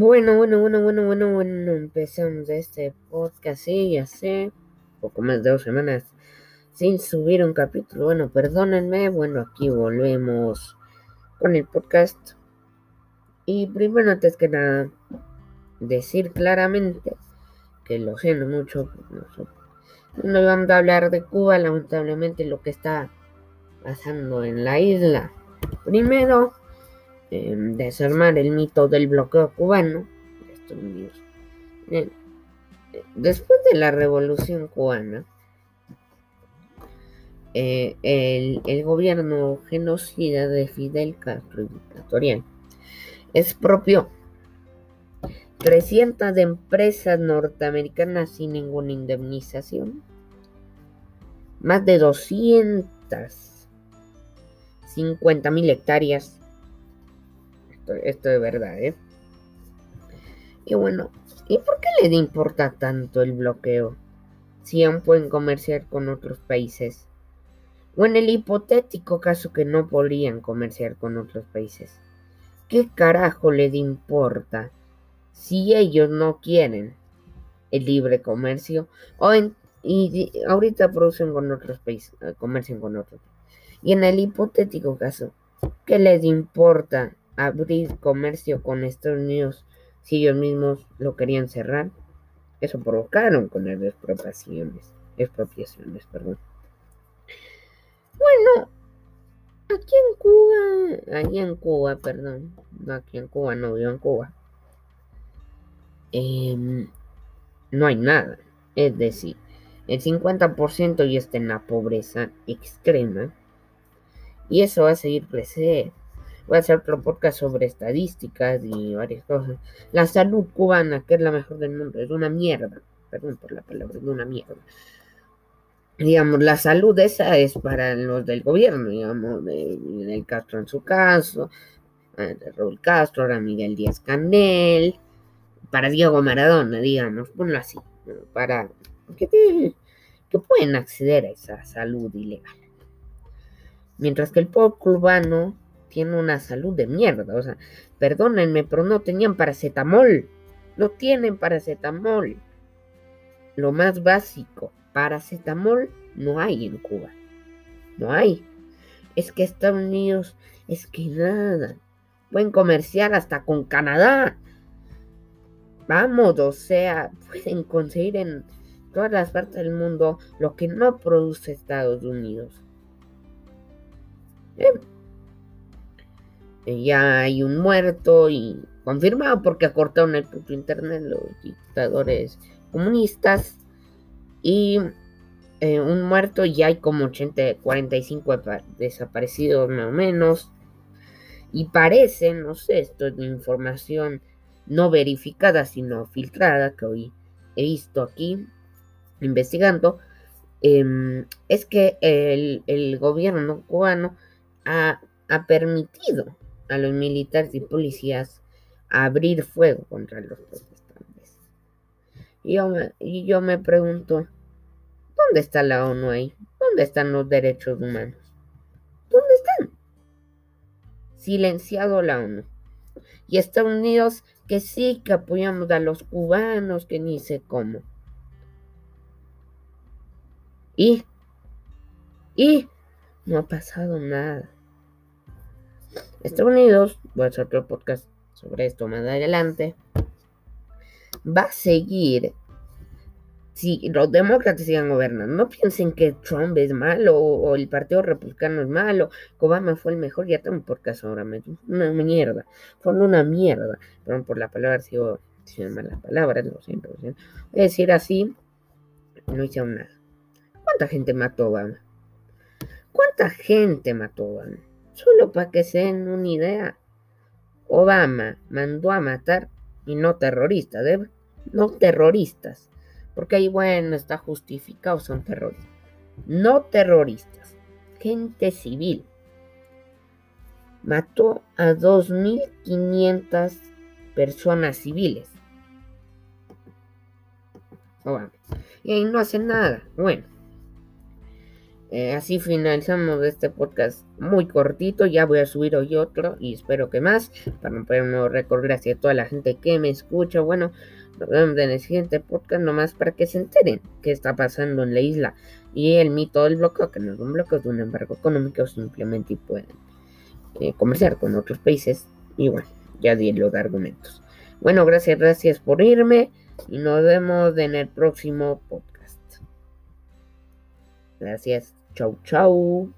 Bueno, bueno, bueno, bueno, bueno, bueno, empezamos este podcast, sí, ya sé, poco más de dos semanas sin subir un capítulo. Bueno, perdónenme, bueno, aquí volvemos con el podcast. Y primero, antes que nada, decir claramente que lo siento mucho, no vamos a hablar de Cuba, lamentablemente lo que está pasando en la isla. Primero, Em, desarmar el mito del bloqueo cubano después de la revolución cubana, eh, el, gobierno genocida de Fidel Castro y dictatorial expropió 300 empresas norteamericanas sin ninguna indemnización, más de 250 mil hectáreas esto, es verdad, ¿eh? Y bueno, ¿y por qué les importa tanto el bloqueo? Si aún pueden comerciar con otros países. O en el hipotético caso que no podrían comerciar con otros países. ¿Qué carajo les importa si ellos no quieren el libre comercio o y ahorita producen con otros países, eh, comercian con otros. Y en el hipotético caso, ¿qué les importa abrir comercio con Estados Unidos si ellos mismos lo querían cerrar. Eso provocaron con las expropiaciones. Expropiaciones, perdón. Bueno, aquí en Cuba, aquí en Cuba, perdón, no aquí en Cuba, no vivo en Cuba. Em, no hay nada. Es decir, el 50% ya está en la pobreza extrema. Y eso va a seguir creciendo. Voy a hacer otro podcast sobre estadísticas y varias cosas. La salud cubana, que es la mejor del mundo, es una mierda. Perdón por la palabra, es una mierda. Digamos, la salud esa es para los del gobierno, digamos, de, Miguel Castro en su caso, de Raúl Castro, ahora Miguel Díaz Canel, para Diego Maradona, digamos, ponlo así, para que, que pueden acceder a esa salud ilegal. Mientras que el pueblo cubano tiene una salud de mierda. O sea, perdónenme, pero no tenían paracetamol. No tienen paracetamol. Lo más básico, paracetamol no hay en Cuba. No hay. Es que Estados Unidos, es que nada. Pueden comerciar hasta con Canadá. Vamos, o sea, pueden conseguir en todas las partes del mundo lo que no produce Estados Unidos. ¿Eh? ya hay un muerto y confirmado porque acortaron el puto internet los dictadores comunistas y eh, un muerto y hay como 80, 45 desaparecidos más o menos y parece, no sé, esto es información no verificada sino filtrada que hoy he visto aquí investigando em, es que el, el, gobierno cubano ha, ha permitido a los militares y policías a abrir fuego contra los protestantes. Y yo, me, y yo me pregunto, ¿dónde está la ONU ahí? ¿Dónde están los derechos humanos? ¿Dónde están? Silenciado la ONU. Y Estados Unidos que sí que apoyamos a los cubanos, que ni sé cómo. Y, y no ha pasado nada. Estados Unidos, voy a hacer otro podcast sobre esto más adelante, va a seguir si los demócratas sigan gobernando. No piensen que Trump es malo o, el Partido Republicano es malo, que Obama fue el mejor, ya tengo un podcast ahora, una mierda, fue una mierda, perdón por la palabra, sigo diciendo malas palabras, lo siento, lo. Voy a decir así, no hicieron nada. ¿Cuánta gente mató Obama? ¿Cuánta gente mató Obama? Solo para que se den una idea, Obama mandó a matar, y no terroristas, ¿eh? no terroristas, porque ahí, bueno, está justificado, son terroristas. No terroristas, gente civil. Mató a 2.500 personas civiles. Obama. Y ahí no hace nada. Bueno. Eh, así finalizamos este podcast muy cortito. Ya voy a subir hoy otro y espero que más para romper un nuevo récord. Gracias a toda la gente que me escucha. Bueno, nos vemos en el siguiente podcast nomás para que se enteren qué está pasando en la isla y el mito del bloqueo, que no es un bloqueo, de un embargo económico simplemente pueden eh, comerciar con otros países. Y bueno, ya di los argumentos. Bueno, gracias, gracias por irme y nos vemos en el próximo podcast. Gracias. Chau, chau.